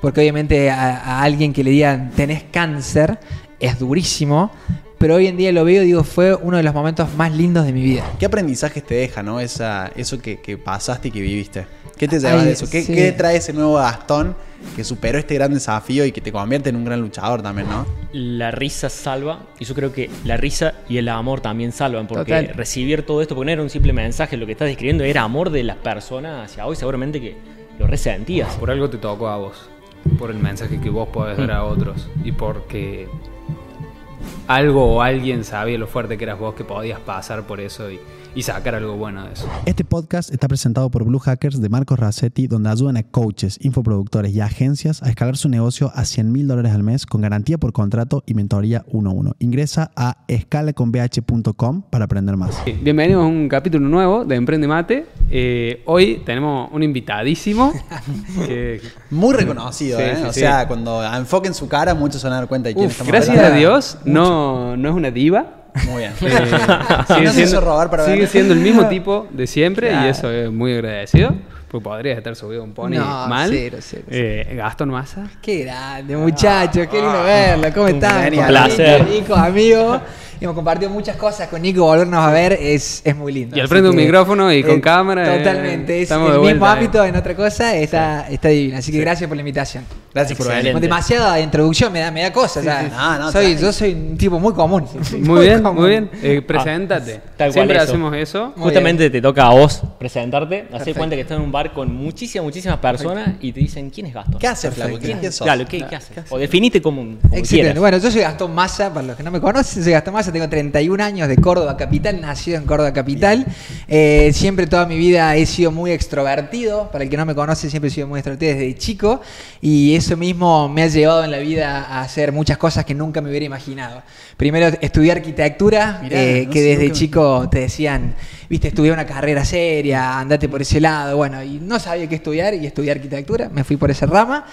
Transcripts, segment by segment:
porque obviamente a, a alguien que le digan tenés cáncer es durísimo, pero hoy en día lo veo y digo, fue uno de los momentos más lindos de mi vida. ¿Qué aprendizajes te deja, no? Esa, eso que, que pasaste y que viviste. ¿Qué te llevas Ay, de eso? ¿Qué, sí. qué trae ese nuevo Gastón que superó este gran desafío y que te convierte en un gran luchador también, no? La risa salva, y yo creo que la risa y el amor también salvan, porque Total. recibir todo esto, porque no era un simple mensaje, lo que estás describiendo era amor de las personas hacia vos, y seguramente que lo resentías. Por algo te tocó a vos. Por el mensaje que vos podés dar a otros. Y porque algo o alguien sabía lo fuerte que eras vos que podías pasar por eso y, y sacar algo bueno de eso. Este podcast está presentado por Blue Hackers de Marcos Rassetti, donde ayudan a coaches, infoproductores y agencias a escalar su negocio a 100 mil dólares al mes con garantía por contrato y mentoría 1 a 1. Ingresa a escalaconbh.com para aprender más. Bienvenidos a un capítulo nuevo de Emprende Mate. Eh, hoy tenemos un invitadísimo. que, Muy reconocido, Sí, ¿eh? sí, o sí. sea, cuando enfoquen su cara, muchos se van a dar cuenta de quién uf, estamos gracias hablando. a Dios, no, no es una diva. Muy bien. Eh, No se hizo robar para sigue siendo el mismo tipo de siempre Claro. y eso es muy agradecido. Porque podrías estar subido un pony No, mal. cero, cero, Eh, Gastón Massa. Qué grande, muchachos, qué lindo verlo. ¿Cómo están? Un placer. Nico, amigos. Hemos compartido muchas cosas con Nico, volvernos a ver es, es muy lindo. Y al frente de un micrófono y con cámara, eh, Totalmente, es estamos el mismo vuelta, eh. ámbito en otra cosa, está, está divino. Así que gracias por la invitación. Gracias por venir. Excelente. Demasiada introducción me da, me da cosas. ya. No, no, soy, yo soy un tipo muy común. Muy bien, común. muy bien. Eh, preséntate. tal cual Siempre eso. hacemos eso. Muy Justamente te toca a vos presentarte, hacer cuenta que estás en un bar con muchísimas, muchísimas personas y te dicen, ¿quién es Gastón? ¿Qué haces, Flaco? ¿Quién sos? Claro, ¿qué, qué haces? O definite como, como Excelente. quieras. Bueno, yo soy Gastón Massa, para los que no me conocen, soy Gastón Massa, tengo 31 años de Córdoba Capital, nacido en Córdoba Capital. Eh, siempre toda mi vida he sido muy extrovertido, para el que no me conoce, siempre he sido muy extrovertido desde chico y eso mismo me ha llevado en la vida a hacer muchas cosas que nunca me hubiera imaginado. Primero estudié arquitectura, Mirá, eh, no que desde me- chico te decían, viste, estudié una carrera seria, andate por ese lado, bueno, y no sabía qué estudiar y estudié arquitectura, me fui por esa rama.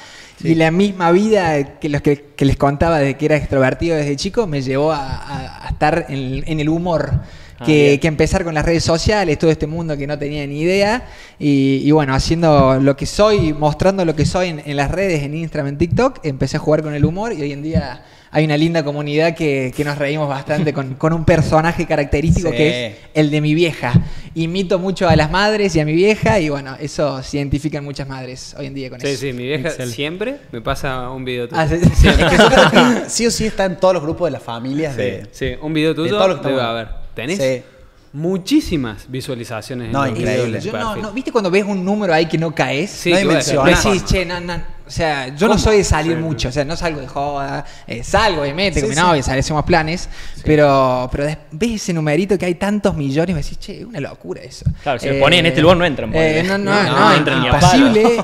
Y la misma vida que los que, que les contaba de que era extrovertido desde chico me llevó a, a- a estar en, en el humor. Ah, Que, empezar con las redes sociales, todo este mundo que no tenía ni idea. Y, y bueno, haciendo lo que soy, mostrando lo que soy en, en las redes, en Instagram, en TikTok, empecé a jugar con el humor y hoy en día hay una linda comunidad que, que nos reímos bastante con, con un personaje característico Sí. que es el de mi vieja. Imito mucho a las madres y a mi vieja y bueno, eso se identifican muchas madres hoy en día con Sí, eso. sí, mi vieja siempre me pasa un video tuyo. Ah, sí, Sí, Es que yo creo que sí o sí está en todos los grupos de las familias de... sí, un video tuyo todo lo que debe haber. ¿Tenés? Sí. muchísimas visualizaciones. en No, los increíble. Yo no, no, ¿Viste cuando ves un número ahí que no caes? Sí, No. Decís, che, no, no. O sea, yo no soy de salir Sí. mucho, o sea, no salgo de joda, eh, salgo obviamente Sí, con mi sí. novia, hacemos planes, pero, pero des- ves ese numerito que hay tantos millones me decís, che, es una locura eso. Claro, si me ponés en este lugar no entran, eh, no, no, No, no, no entran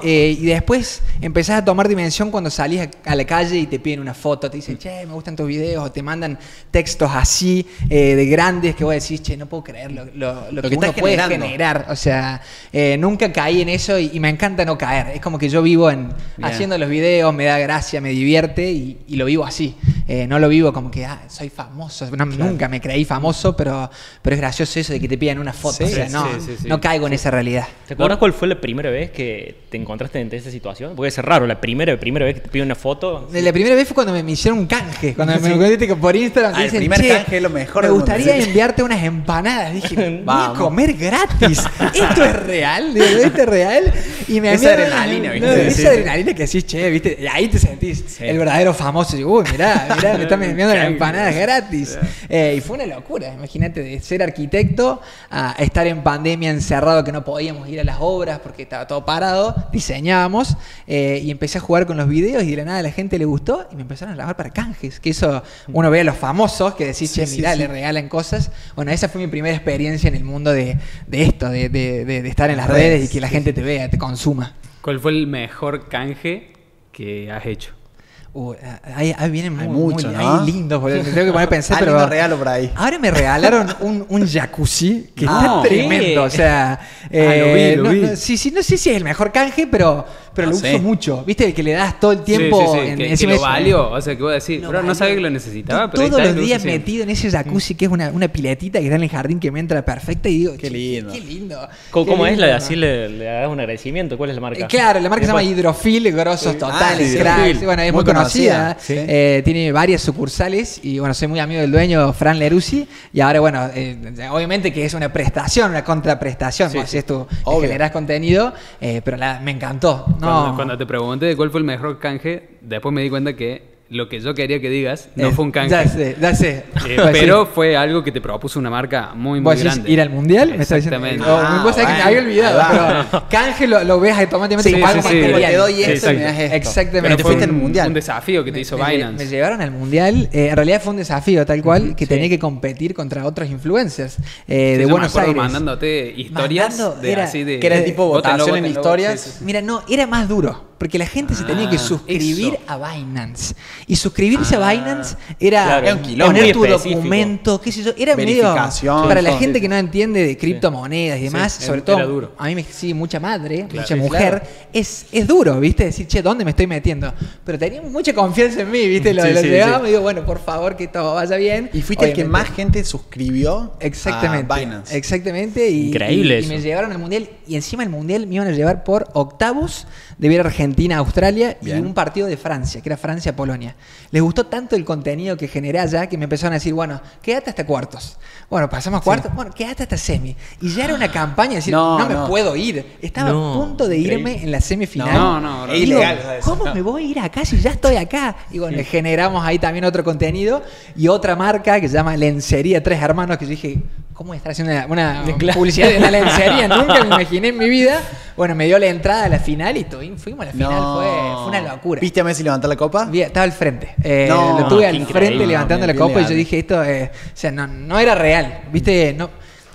eh, y después empezás a tomar dimensión cuando salís a, a la calle y te piden una foto, te dicen, che, me gustan tus videos, o te mandan textos así eh, de grandes que vos decís, che, no puedo creer lo, lo- lo que que, uno puede generar. O sea, eh, nunca caí en eso y, y me encanta no caer. Es como que yo vivo en. Haciendo los videos, me da gracia, me divierte y, y lo vivo así. Eh, no lo vivo como que, ah, soy famoso. No, Nunca me creí famoso, pero, pero es gracioso eso de que te pidan una foto. Sí, o sea, no, sí, sí. no caigo en esa realidad. ¿Te acuerdas cuál fue la primera vez que te encontraste en esa situación? Puede ser raro, la primera, primera vez que te piden una foto. La primera vez fue cuando me, me hicieron un canje. Cuando me encontraste que por Instagram Ah, te el dicen, primer "Che, canje es lo mejor Me del mundo". gustaría enviarte unas empanadas. Dije, voy a comer gratis. ¿Esto es real? ¿Esto es real? Y me Esa adrenalina, no, ¿viste? esa adrenalina que decís, che, ¿viste? Y ahí te sentís el verdadero famoso. Y digo, uy, mirá, mirá, me están enviando las empanadas gratis. Eh, y fue una locura. Imagínate de ser arquitecto a estar en pandemia encerrado que no podíamos ir a las obras porque estaba todo parado. Diseñábamos eh, y empecé a jugar con los videos y de la nada a la gente le gustó y me empezaron a llamar para canjes. Que eso uno ve a los famosos que decís, che, mirá, le regalan cosas. Bueno, esa fue mi primera experiencia en el mundo de, de esto, de, de- de- de estar en las Redes, redes y que la gente te vea, te consuma. ¿Cuál fue el mejor canje que has hecho? Uh, ahí, ahí vienen muy, Hay mucho, muy- ¿no? ahí lindos, boludo. Me tengo que poner a pensar, Ah, pero. regalo por ahí. Ahora me regalaron un, un jacuzzi que No. está tremendo. O sea, Ah, eh, lo vi, lo no, vi. no, sí, sí, no sé si es el mejor canje, pero, pero No lo uso mucho. ¿Viste? El que le das todo el tiempo. sí, sí, sí, en- que, que lo es- valió. O sea, que vos decís, bro, no valió. sabía que lo necesitaba, pero ahí Todos está, los días siempre. metido en ese jacuzzi que es una, una piletita que está en el jardín que me entra perfecta y digo, Qué "Che, lindo". Qué lindo. ¿Cómo, qué cómo es? lindo". La, así le, le hagas un agradecimiento. ¿Cuál es la marca? Eh, Claro, la marca se llama Hidrofil, grosos totales, Ah, cracks. Hidrofil. Bueno, es Muy muy, conocida. Eh, tiene varias sucursales y bueno, soy muy amigo del dueño, Fran Leruzzi. Y ahora, bueno, eh, obviamente que es una prestación, una contraprestación. Sí. haces tu, Obvio. generás contenido, pero la- me encantó. Cuando, cuando te pregunté de cuál fue el mejor canje, después me di cuenta que lo que yo quería que digas no eh, fue un canje. Ya sé, ya sé. Eh, sí. pero fue algo que te propuso una marca muy, muy ¿Vos decís grande. ir al mundial? Me. Exactamente. Oh, Ah, vos sabés que me había olvidado, va. pero canje lo, lo ves automáticamente Sí, como sí, algo sí. material. Te doy Sí, esto y me das esto. Exactamente. Pero te fuiste al mundial. un desafío que te Me- hizo me, Binance. me llevaron al mundial. eh, en realidad fue un desafío tal cual que tenía que competir contra otros influencers eh, Sí, de yo Buenos me Aires. mandándote historias Mandando, de era- así de que era tipo votación en historias. sí, sí, sí. Mira, no, era más duro. Porque la gente se tenía que Ah, suscribir eso. a Binance. Y suscribirse Ah. a Binance era Claro, Era un quilombo. poner tu específico. documento, qué sé yo. Era medio. Verificación, Para la todo. gente Sí, que no entiende de criptomonedas y demás, Sí, sobre era todo. duro. A mí me sigue mucha madre, mucha sí, mujer. claro. Es, es duro, ¿viste? Decir, che, ¿dónde me estoy metiendo? Pero teníamos mucha confianza en mí, ¿viste? Lo, Sí, lo sí, llegaba sí. y digo, bueno, por favor, que todo vaya bien. Y fuiste el que Obviamente. más gente suscribió Exactamente. a Binance. Exactamente. Y, Increíble y- y eso. me llevaron al mundial. Y encima el mundial me iban a llevar por octavos de ver Argentina, Australia y un partido de Francia, que era Francia-Polonia. Les gustó tanto el contenido que generé allá que me empezaron a decir, bueno, quédate hasta cuartos. Bueno, pasamos a cuartos. Bueno, quédate hasta semi. Y ya era una campaña de decir, no, No, me no. puedo ir. Estaba No, a punto de irme increíble. en la semifinal. No, no, no. Digo, ¿Cómo no. me voy a ir acá si ya estoy acá? Y bueno, generamos ahí también otro contenido y otra marca que se llama Lencería Tres Hermanos, que yo dije, ¿cómo estar haciendo una, publicidad de una lencería? Nunca me imaginé en mi vida. Bueno, me dio la entrada a la final y fuimos a la final. No. Fue, fue una locura. ¿Viste a Messi levantar la copa? Vi- Estaba al frente. Eh, No, lo tuve qué al frente levantando Bien, la copa bien y yo dije, esto, eh, o sea, no, no era real. ¿Viste? No.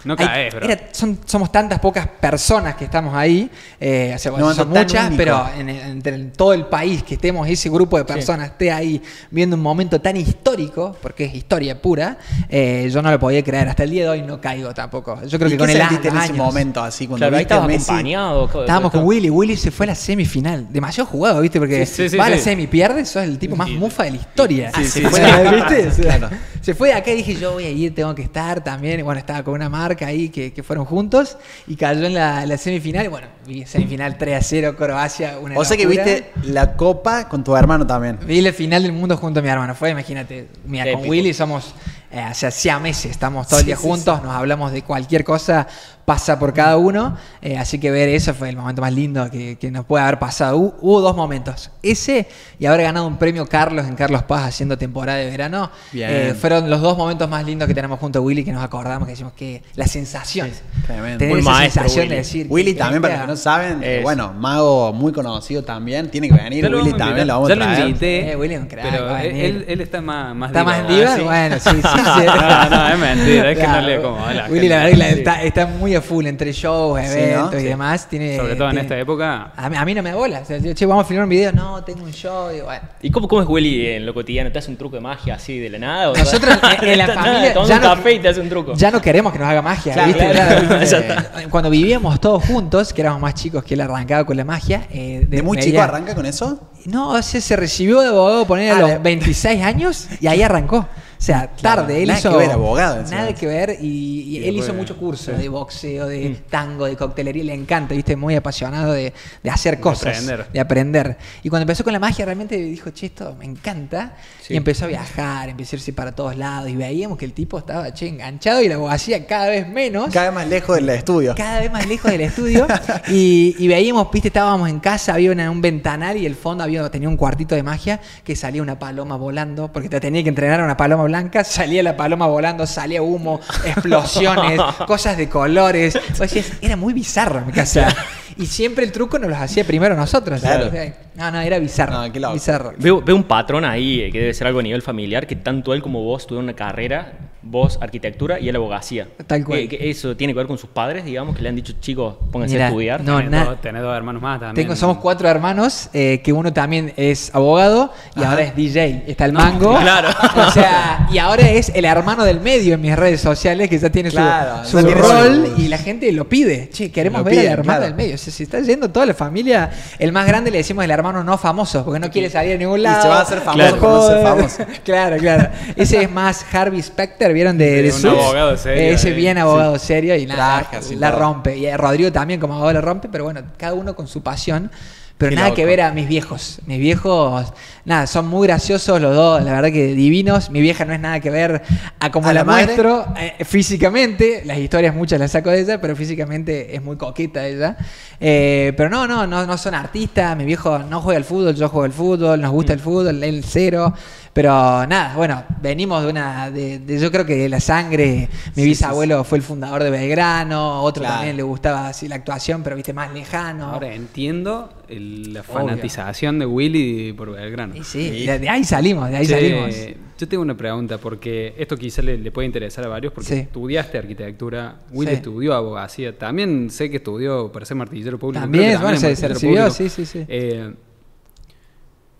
No caes, bro. era- son- somos tantas pocas personas que estamos ahí, eh, o sea, No, son muchas, único. pero en, todo el país que estemos ese grupo de personas esté ahí viendo un momento tan histórico, porque es historia pura, eh, yo no lo podía creer. Hasta el día de hoy no caigo tampoco. Yo creo ¿Y que qué con el sentiste en ese años- momento así cuando Claro, ahí estabas acompañado. co- Estábamos con. Willy. Willy se fue a la semifinal. Demasiado jugado, ¿viste? Porque Sí, sí, sí, va a la semi, pierde, sos el tipo más mufa de la historia. Sí, se sí, fue. Se fue de acá y dije, yo voy a ir, tengo que estar también. Y bueno, estaba con una ahí que, fueron juntos y cayó en la, la semifinal. Bueno, semifinal 3 a 0, Croacia. Una O sea que viste la copa con tu hermano también. Vi la final del mundo junto a mi hermano. Fue, imagínate, mira, Qué con épico. Willy somos, eh, o sea, siameses, estamos todo el día Sí, sí, juntos, nos hablamos de cualquier cosa, pasa por cada uno. eh, así que ver eso fue el momento más lindo que, que nos puede haber pasado. Hu- Hubo, dos momentos. Ese y haber ganado un premio Carlos en Carlos Paz haciendo temporada de verano. Bien. eh, fueron los dos momentos más lindos que tenemos junto a Willy que nos acordamos, que decimos que la sensación. Tremendo. Tener Muy esa maestro, sensación Willy. de decir. Willy que- también, para que no saben, Es. bueno, mago muy conocido también, tiene que venir. Lo Willy también lo vamos a traer. lo invité. Eh, crack, pero él, está más, más ¿Está más ¿Ah, diva? sí? Bueno, sí, sí. sí. no, no, es mentira, es que no le acomoda a la Willy, la verdad, está, está muy a full entre shows, eventos ¿no? y demás. Tiene, Sobre todo en esta época. A mí, a mí no me da bola. O sea, yo, che, vamos a filmar un video. No, tengo un show. Digo, bueno. ¿Y cómo, cómo es Willy en lo cotidiano? ¿Te hace un truco de magia así de la nada? o Nosotros en, en la Nada, familia tomas ya un no, café y te hace un truco. ya no queremos que nos haga magia, eh, Cuando vivíamos todos juntos, que éramos más chicos que él arrancaba con la magia. eh, ¿De muy chico arranca con eso? No, o sea, se recibió de abogado poner a Ah, los de- 26 años y ahí arrancó. O sea, Claro, tarde. Él nada hizo. que ver, abogado. Nada que ver. Y, y él hizo después- mucho curso de boxeo, de tango, de coctelería. Le encanta, viste, muy apasionado de, de hacer cosas. aprender. De aprender. Y cuando empezó con la magia, realmente dijo, che, esto me encanta. Sí. Y empezó a viajar, empezó a irse para todos lados. Y veíamos que el tipo estaba, che, enganchado y la abogacía cada vez menos Cada vez más lejos del estudio. cada vez más lejos del estudio y, y veíamos, viste, estábamos en casa, había una- un ventanal y el fondo había, tenía un cuartito de magia que salía una paloma volando, porque te tenía que entrenar a una paloma blanca, salía la paloma volando, salía humo, explosiones, cosas de colores. O sea, era muy bizarro mi casa. Y siempre el truco nos los hacía primero nosotros. Claro. No, no, era bizarro. No, qué loco. bizarro. Veo, veo un patrón ahí eh, que debe ser algo a nivel familiar, que tanto él como vos tuvieron una carrera, vos arquitectura y él abogacía. Tal cual. Eh, que eso tiene que ver con sus padres, digamos, que le han dicho, chicos, pónganse a estudiar. no, tenés, dos, tenés dos hermanos más también. Tengo, somos cuatro hermanos, eh, que uno también es abogado y ahora es DJ. Está el mango. claro. O sea, y ahora es el hermano del medio en mis redes sociales que ya tiene su- Claro, rol su- y la gente lo pide. Che, queremos Lo ver al hermano claro. del medio. Se está yendo toda la familia. El más grande le decimos el hermano no famoso porque no quiere salir a ningún Y lado. se va a hacer famoso Claro. no ser famoso. claro, claro. Ese es más Harvey Specter, ¿vieron? De, De de un Suits. abogado serio, Eh, Ese eh. bien abogado serio y nada, Traje, así la todo. rompe. Y eh, Rodrigo también como abogado la rompe, pero bueno, cada uno con su pasión. Pero nada que ver a mis viejos. Mis viejos, nada, son muy graciosos los dos, la verdad que divinos. Mi vieja no es nada que ver a como ¿A la, la muestro eh, físicamente. Las historias muchas las saco de ella, pero físicamente es muy coqueta ella. Eh, pero no, no, no, no son artistas. Mi viejo no juega al fútbol, yo juego al fútbol, nos gusta el fútbol, él cero. Pero nada, bueno, venimos de una. De, de- yo creo que de la sangre. Mi Sí, bisabuelo fue el fundador de Belgrano, otro Claro. también le gustaba así la actuación, pero viste más lejano. Ahora entiendo el- la fanatización de Willy por Belgrano. Y sí, de, de ahí salimos, de ahí salimos. Yo tengo una pregunta, porque esto quizá le, le puede interesar a varios, porque estudiaste arquitectura, Will Sí. estudió abogacía, también sé que estudió para ser martillero público. También, bueno, se- recibió, público. sí, sí, sí. Eh,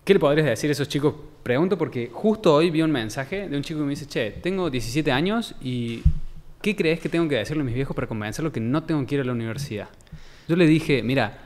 ¿Qué le podrías decir a esos chicos? Pregunto porque justo hoy vi un mensaje de un chico que me dice, che, tengo 17 años y ¿qué crees que tengo que decirle a mis viejos para convencerlos que no tengo que ir a la universidad? Yo le dije, mira,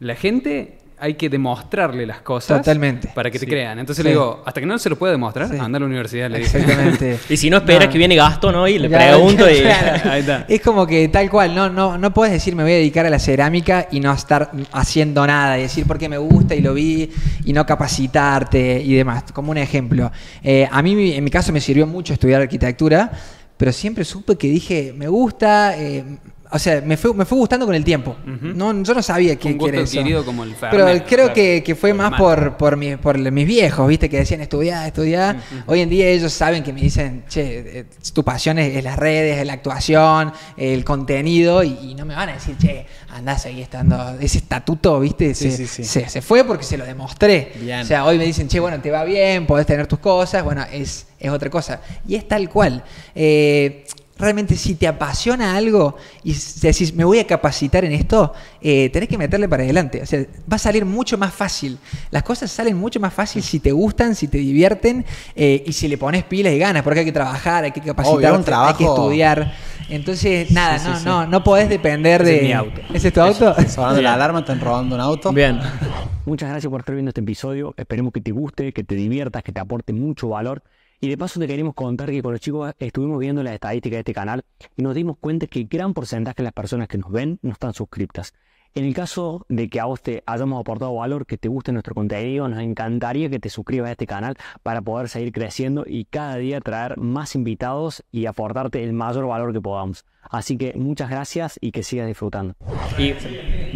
la gente hay que demostrarle las cosas Totalmente. para que te Sí. crean. Entonces Sí. le digo, hasta que no se lo pueda demostrar, Sí. anda a la universidad, le. Exactamente. Y si no esperas No. que viene Gasto, ¿no? Y le pregunto y... claro. Ahí está. Es como que tal cual, no, no, no puedes decir me voy a dedicar a la cerámica y no estar haciendo nada, y decir porque me gusta y lo vi y no capacitarte y demás. Como un ejemplo. Eh, a mí en mi caso me sirvió mucho estudiar arquitectura, pero siempre supe que dije me gusta. eh, o sea, me fue, me fue gustando con el tiempo. no, yo no sabía qué Un gusto quiere eso. adquirido como el Fernet, Pero creo claro. que, que fue más por, por, mi- por mis viejos, ¿viste? Que decían estudiar, estudiar. Hoy en día ellos saben que me dicen, che, eh, tu pasión es, es las redes, es la actuación, el contenido, y, y no me van a decir, che, andás ahí estando. Ese estatuto, ¿viste? Sí, se, sí, sí. Se, se fue porque se lo demostré. Bien. O sea, hoy me dicen, che, bueno, te va bien, podés tener tus cosas. Bueno, es, es otra cosa. Y es tal cual. Eh, realmente si te apasiona algo y decís, me voy a capacitar en esto, eh, tenés que meterle para adelante. O sea, va a salir mucho más fácil. Las cosas salen mucho más fácil si te gustan, si te divierten eh, y si le pones pilas y ganas, porque hay que trabajar, hay que un hay que estudiar. Entonces, nada, sí, no, sí. no, no podés depender Ese de... es mi auto. ¿Ese es tu auto? Sonando la alarma, están robando un auto. Bien. Muchas gracias por estar viendo este episodio. Esperemos que te guste, que te diviertas, que te aporte mucho valor. Y de paso te queremos contar que con los chicos estuvimos viendo las estadísticas de este canal y nos dimos cuenta que gran porcentaje de las personas que nos ven no están suscriptas. En el caso de que a vos te hayamos aportado valor, que te guste nuestro contenido, nos encantaría que te suscribas a este canal para poder seguir creciendo y cada día traer más invitados y aportarte el mayor valor que podamos. Así que muchas gracias y que sigas disfrutando. Y,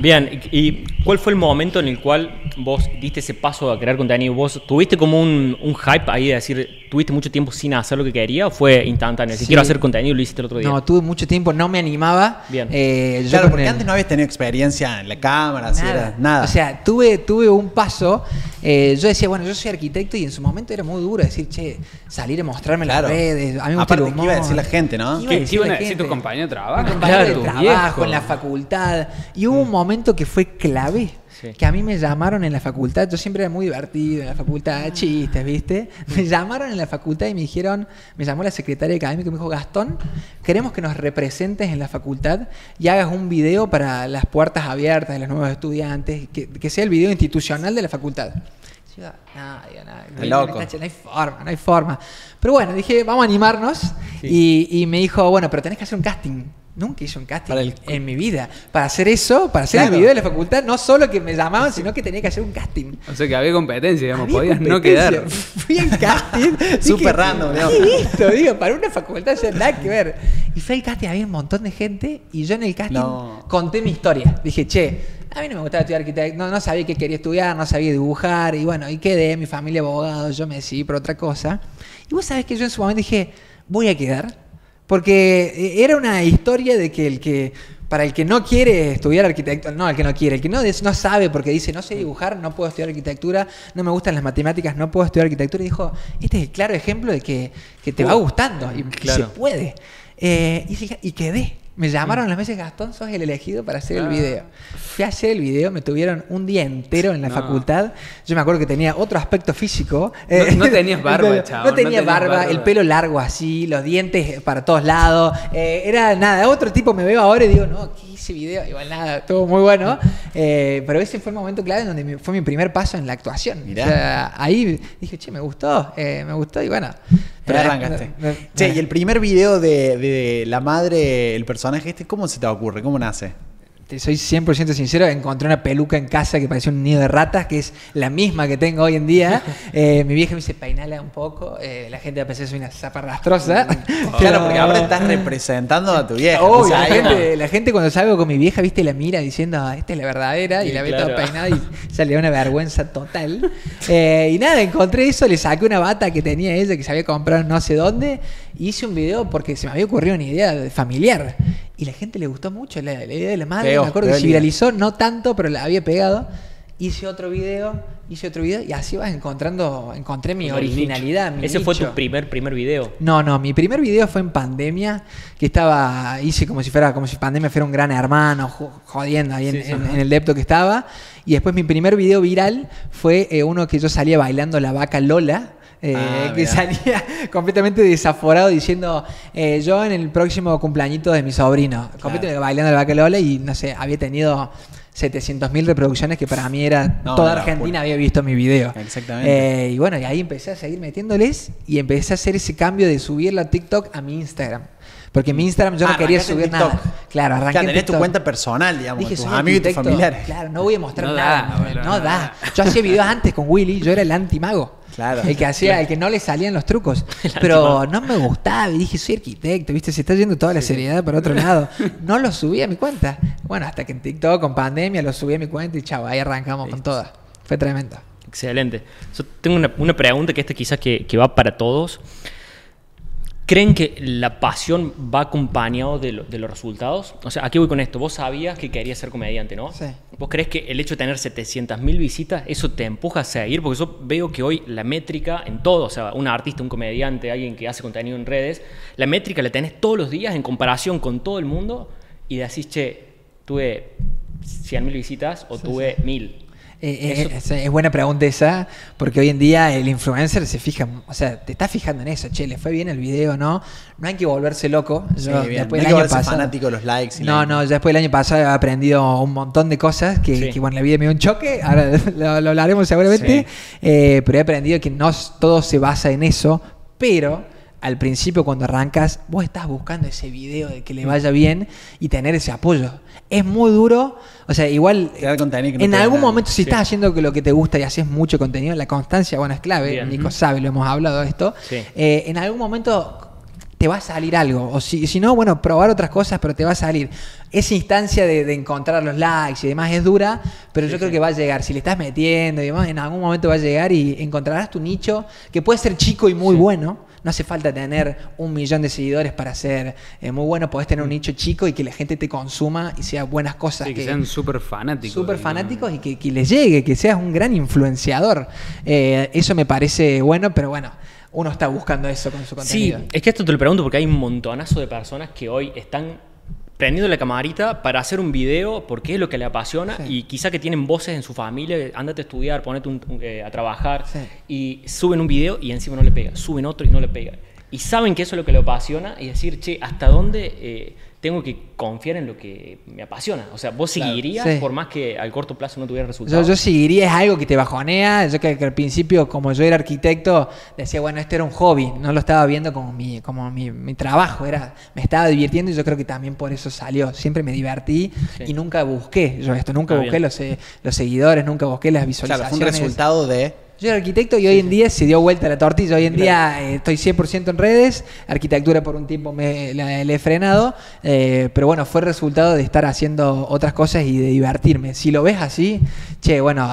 bien, y, cuál fue el momento en el cual vos diste ese paso a crear contenido? ¿Vos tuviste como un, un hype ahí de decir, tuviste mucho tiempo sin hacer lo que quería o fue instantáneo? Si Sí. quiero hacer contenido, lo hiciste el otro día. No, tuve mucho tiempo, no me animaba. Bien. Eh, yo Claro, porque el- antes no habías tenido experiencia en la cámara, era, nada. O sea, tuve, tuve un paso. eh, yo decía, bueno, yo soy arquitecto y en su momento era muy duro decir, che, salir a mostrarme Claro. las redes. A mí me gusta Aparte, el ¿qué iba a humor. decir la gente, no? ¿Qué ¿Qué, decir qué iban a la decir gente? tus compañeros de trabajo? Mi compañero Claro, de trabajo, en la facultad. Y hubo un momento que fue clave. Sí. Que a mí me llamaron en la facultad, yo siempre era muy divertido en la facultad, chistes, ¿viste? Me llamaron en la facultad y me dijeron, me llamó la secretaria académica y me dijo, Gastón, queremos que nos representes en la facultad y hagas un video para las puertas abiertas de los nuevos estudiantes, que, que sea el video institucional de la facultad. Yo, no, digo, no, loco. no hay forma, no hay forma. Pero bueno, dije, vamos a animarnos. Y, y me dijo, bueno, pero tenés que hacer un casting. Nunca hice un casting el- en mi vida. Para hacer eso, para hacer Claro. el video de la facultad, no solo que me llamaban, sino que tenía que hacer un casting. O sea que había competencia, digamos, Había podías no quedar. Fui al casting. Súper random, ¿qué digamos. esto? Digo, para una facultad, sea, nada que ver. Y fui al casting, había un montón de gente, y yo en el casting No. conté mi historia. Dije, che, a mí no me gustaba estudiar arquitecto, no, no sabía qué quería estudiar, no sabía dibujar, y bueno, y quedé, mi familia abogado, yo me decidí por otra cosa. Y vos sabés que yo en su momento dije, voy a quedar. Porque eh, era una historia de que el que para el que no quiere estudiar arquitectura, no, el que no quiere, el que no, no sabe porque dice, no sé dibujar, no puedo estudiar arquitectura, no me gustan las matemáticas, no puedo estudiar arquitectura, y dijo, este es el claro ejemplo de que, que te va gustando y, Claro. se puede. Eh, y, y quedé. Me llamaron a las veces, Gastón, sos el elegido para hacer el Ah. video. Fui a hacer el video, me tuvieron un día entero en la No. facultad. Yo me acuerdo que tenía otro aspecto físico. No- no tenías barba, no, chabón, No no tenía tenías barba, barba. el pelo largo así, los dientes para todos lados. Eh, era nada, otro tipo me veo ahora y digo, no, ¿qué hice video? Igual nada, estuvo muy bueno. Eh, pero ese fue el momento clave en donde fue mi primer paso en la actuación. Mirá. O sea, ahí dije, che, me gustó, eh, me gustó y bueno. Pero arrancaste. me- me- Che, y el primer video de, de la madre, el personaje este, ¿cómo se te ocurre? ¿Cómo nace? Te soy 100% sincero, encontré una peluca en casa que parecía un nido de ratas, que es la misma que tengo hoy en día. Eh, mi vieja me dice, peinala un poco. Eh, la gente va a pensar que soy una zapa rastrosa. Claro, porque ahora estás representando a tu vieja. Obvio, O sea, la, gente, la gente cuando salgo con mi vieja, viste, la mira diciendo, "Ah, esta es la verdadera, y la ve claro. toda peinada y sale una vergüenza total. Eh, y nada, encontré eso, le saqué una bata que tenía ella, que se había comprado no sé dónde, y hice un video porque se me había ocurrido una idea de- familiar. Y la gente le gustó mucho la, la idea de la madre, Pegó, me acuerdo que se viralizó, no tanto, pero la había pegado. Hice otro video, hice otro video, y así vas encontrando, encontré mi originalidad. mi Ese fue tu primer, primer video. No, no, mi primer video fue en pandemia, que estaba, hice como si fuera, como si pandemia fuera un gran hermano, jo- jodiendo ahí en, en- en el depto que estaba. Y después mi primer video viral fue eh, uno que yo salía bailando la vaca Lola. Eh, Ah, que salía completamente desaforado diciendo eh, yo en el próximo cumpleañito de mi sobrino, completamente bailando la vaca Lola y no sé, había tenido 700.000 reproducciones que para mí era No, toda Argentina había visto mi video. Exactamente. Eh, y bueno, y ahí empecé a seguir metiéndoles y empecé a hacer ese cambio de subirla a TikTok a mi Instagram. Porque en mi Instagram yo no quería subir nada. Claro, arranqué Claro, tenés tu cuenta personal, digamos, Dije, tus amigos y tus familiares. Claro, no voy a mostrar No nada. da, no, boludo, no no da. Yo hacía videos antes con Willy, yo era el antimago. Claro. El que hacía, el que no le salían los trucos. Pero no me gustaba y dije, soy arquitecto, ¿viste? Se está yendo toda la seriedad para otro lado. No lo subí a mi cuenta. Bueno, hasta que en TikTok, con pandemia, lo subí a mi cuenta y chao, ahí arrancamos con todas. Fue tremendo. Excelente. Yo tengo una, una pregunta que esta quizás que, que va para todos. ¿Creen que la pasión va acompañado de, lo- de los resultados? O sea, aquí voy con esto. Vos sabías que querías ser comediante, ¿no? Sí. ¿Vos crees que el hecho de tener 700.000 visitas, eso te empuja a seguir? Porque yo veo que hoy la métrica en todo, o sea, un artista, un comediante, alguien que hace contenido en redes, la métrica la tenés todos los días en comparación con todo el mundo y decís, che, tuve 100.000 visitas o tuve 1.000. Eh, eh, Eso- es, es buena pregunta esa, porque hoy en día el influencer se fija, o sea, te estás fijando en eso, che, le fue bien el video, ¿no? No hay que volverse loco. Yo, después No hay del que año volverse pasado- fanático de los likes. y No, la- no, ya después del año pasado he aprendido un montón de cosas que, Sí. que, bueno, la vida me dio un choque, ahora lo, lo hablaremos seguramente, Eh, pero he aprendido que no todo se basa en eso, pero al principio cuando arrancas, vos estás buscando ese video de que le vaya bien y tener ese apoyo. Es muy duro, o sea, igual no en algún nada. momento si estás haciendo que lo que te gusta y haces mucho contenido, la constancia, bueno, es clave, Bien. Nico sabe, lo hemos hablado de esto, Sí. eh, en algún momento te va a salir algo. O si, si no, bueno, probar otras cosas, pero te va a salir. Esa instancia de, de encontrar los likes y demás es dura, pero yo creo que va a llegar. Si le estás metiendo y demás, en algún momento va a llegar y encontrarás tu nicho, que puede ser chico y muy bueno. No hace falta tener un millón de seguidores para ser eh, muy bueno. Podés tener un nicho chico y que la gente te consuma y sea buenas cosas. Sí, que sean súper fanáticos. Súper fanáticos y que, que les llegue, que seas un gran influenciador. Eh, eso me parece bueno, pero bueno, uno está buscando eso con su Sí, contenido. es que esto te lo pregunto porque hay un montonazo de personas que hoy están prendiendo la camarita para hacer un video porque es lo que le apasiona Sí. y quizá que tienen voces en su familia, andate a estudiar, ponete un- un- eh, a trabajar Sí. y suben un video y encima no le pega, suben otro y no le pega. Y saben que eso es lo que le apasiona y decir, che, ¿hasta dónde eh, tengo que confiar en lo que me apasiona? O sea, vos seguirías Sí. por más que al corto plazo no tuviera Yo, resultados. yo seguiría, es algo que te bajonea. Yo que, que al principio, como yo era arquitecto, decía, bueno, esto era un hobby, no lo estaba viendo como mi, como mi, mi trabajo, era, me estaba divirtiendo y yo creo que también por eso salió. Siempre me divertí Sí. y nunca busqué yo esto, nunca Ah, busqué los, eh, los seguidores, nunca busqué las Claro, visualizaciones. fue un resultado de. Yo era arquitecto y hoy en día se dio vuelta la tortilla. Hoy en día eh, estoy 100% en redes. Arquitectura por un tiempo me la, le he frenado. eh, pero bueno, fue el resultado de estar haciendo otras cosas y de divertirme. Si lo ves así, che, bueno,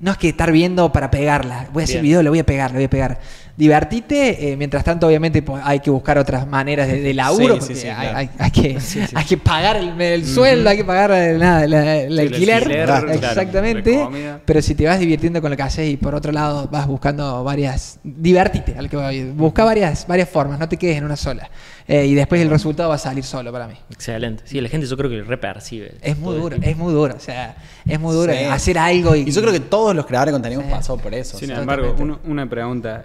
no es que estar viendo para pegarla. Voy a hacer Bien. video, le voy a pegar, le voy a pegar. Divertite. eh, mientras tanto, obviamente, pues, hay que buscar otras maneras de, de laburo. Sí, sí, porque sí, hay, claro. hay- hay que, hay que pagar el, el sueldo, hay que pagar el, nada, la- el el alquiler. alquiler, claro, Exactamente. Pero si te vas divirtiendo con lo que haces y por otro lado vas buscando varias. Divertite, al que voy. Busca varias, varias formas, no te quedes en una sola. Eh, y después el resultado va a salir solo para mí. Excelente. Sí, la gente yo creo que repercibe. Es muy duro, es muy duro. O sea, es muy duro Sí. hacer algo y. Y yo creo que todos los creadores de contenido pasado por eso. Sin o sea, embargo, uno- una pregunta.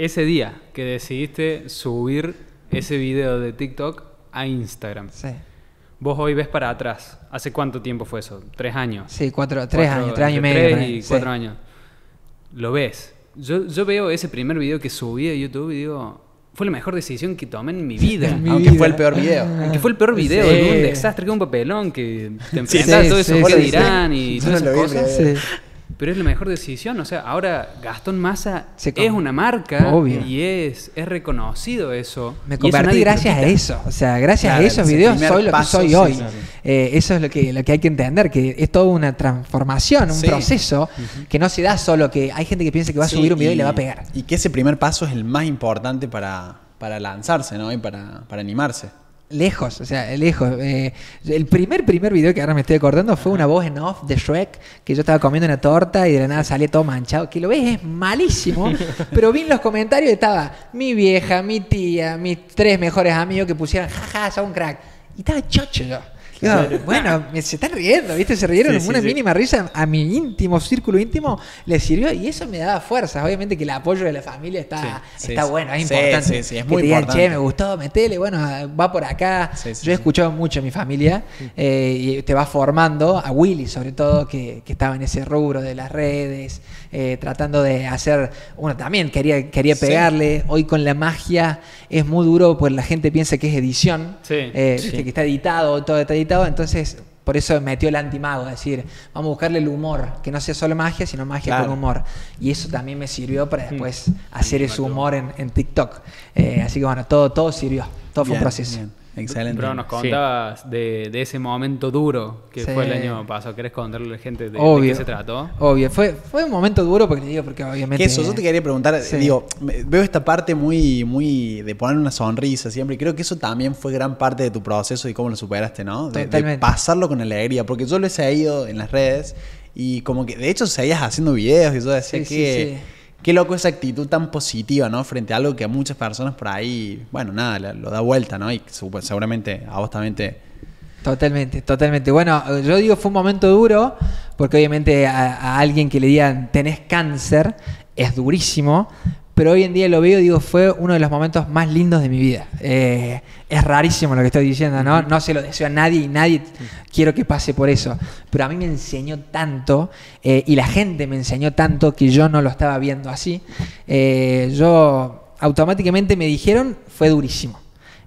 Ese día que decidiste subir ese video de TikTok a Instagram, Sí, vos hoy ves para atrás. ¿Hace cuánto tiempo fue eso? ¿Tres años? sí cuatro, tres Cuatro- años, tres años y medio. tres y sí. cuatro años. Lo ves. Yo, yo veo ese primer video que subí a YouTube y digo, fue la mejor decisión que tomé en mi vida. En mi Aunque vida. fue el peor video. Que fue el peor video, Sí. un desastre, que un papelón, que te enfrentas sí, todo eso, sí, ¿qué sí, dirán? sí. Y todas no esas cosas. Pero- es la mejor decisión, o sea, ahora Gastón Massa Se es una marca Obvio. y es, es reconocido eso. Me Y eso convertí gracias a eso. O sea, gracias Claro, a esos videos soy lo que soy sí, hoy. sí. Eh, eso es lo que, lo que hay que entender, que es toda una transformación, un Sí. proceso que no se da solo que hay gente que piensa que va a Sí, subir un video y, le va a pegar. Y que ese primer paso es el más importante para, para lanzarse, ¿no? Y para, para animarse. Lejos, o sea, lejos. Eh, el primer, primer video que ahora me estoy acordando fue una voz en off de Shrek, que yo estaba comiendo una torta y de la nada salía todo manchado. Que lo ves, es malísimo. pero vi en los comentarios y estaba mi vieja, mi tía, mis tres mejores amigos que pusieron, jaja, sos un crack. Y estaba chocho yo. Digo, bueno, me- se están riendo, ¿viste? Se rieron Sí, una sí. mínima risa. A mi íntimo círculo íntimo le sirvió y eso me daba fuerzas. Obviamente que el apoyo de la familia está, está bueno, es importante. sí, sí, es que muy te digan, importante. che, me gustó, metele, bueno, va por acá. Yo he escuchado mucho a mi familia eh, y te va formando, a Willy sobre todo, que, que estaba en ese rubro de las redes, eh, tratando de hacer, bueno, también quería, quería pegarle, hoy con la magia es muy duro, pues la gente piensa que es edición, eh, que está editado, todo está editado, entonces... Por eso metió el antimago, es decir, vamos a buscarle el humor, que no sea solo magia, sino magia Claro. con humor. Y eso también me sirvió para después hacer ese humor en, en TikTok. Eh, así que bueno, todo, todo sirvió, todo fue un proceso. bien. Excelente. Pero nos contabas de, de ese momento duro que Sí. fue el año pasado. ¿Querés contarle a la gente de, qué se trató? Obvio, fue, fue un momento duro porque digo, porque obviamente. Que eso, yo te quería preguntar, Sí. digo, veo esta parte muy, muy de poner una sonrisa siempre, y creo que eso también fue gran parte de tu proceso y cómo lo superaste, ¿no? De, pasarlo con alegría, porque yo lo he seguido en las redes y como que, de hecho, seguías haciendo videos y yo decía Sí, sí, que... Qué loco esa actitud tan positiva, ¿no? Frente a algo que a muchas personas por ahí, bueno, nada, lo, da vuelta, ¿no? Y seguramente a. Totalmente, totalmente. Bueno, yo digo fue un momento duro porque obviamente a, a alguien que le digan tenés cáncer es durísimo, pero hoy en día lo veo y digo fue uno de los momentos más lindos de mi vida. Eh, es rarísimo lo que estoy diciendo, ¿no? No se lo deseo a nadie y nadie quiero que pase por eso, pero a mí me enseñó tanto eh, y la gente me enseñó tanto que yo no lo estaba viendo así. Eh, yo automáticamente me dijeron fue durísimo.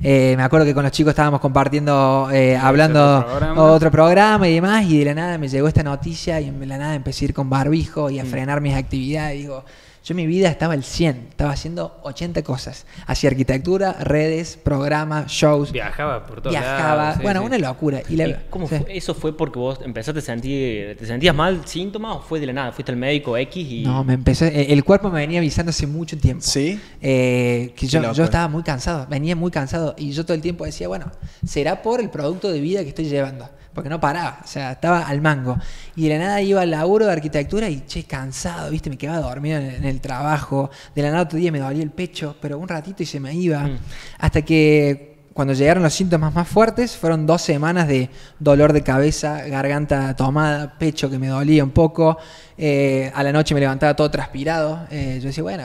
Eh, me acuerdo que con los chicos estábamos compartiendo, eh, hablando otro programa. otro programa y demás, y de la nada me llegó esta noticia y de la nada empecé a ir con barbijo y a frenar mis actividades. Digo, yo en mi vida estaba al 100, estaba haciendo 80 cosas. Hacía arquitectura, redes, programas, shows. Viajaba por todos Viajaba, lados, sí, bueno, sí. una locura. Y la- ¿Y cómo sí. fue? ¿Eso fue porque vos empezaste a sentir, te sentías mal, síntomas o fue de la nada? ¿Fuiste al médico X y...? No, me empezó, eh, el cuerpo me venía avisando hace mucho tiempo. ¿Sí? Eh, que yo, yo estaba muy cansado, venía muy cansado y yo todo el tiempo decía, bueno, será por el producto de vida que estoy llevando, porque no paraba, o sea, estaba al mango. Y de la nada iba al laburo de arquitectura y, che, cansado, viste, me quedaba dormido en, en el trabajo, de la nada otro día me dolía el pecho, pero un ratito y se me iba, Mm. hasta que cuando llegaron los síntomas más fuertes, fueron dos semanas de dolor de cabeza, garganta tomada, pecho que me dolía un poco. eh, a la noche me levantaba todo transpirado. eh, yo decía, bueno,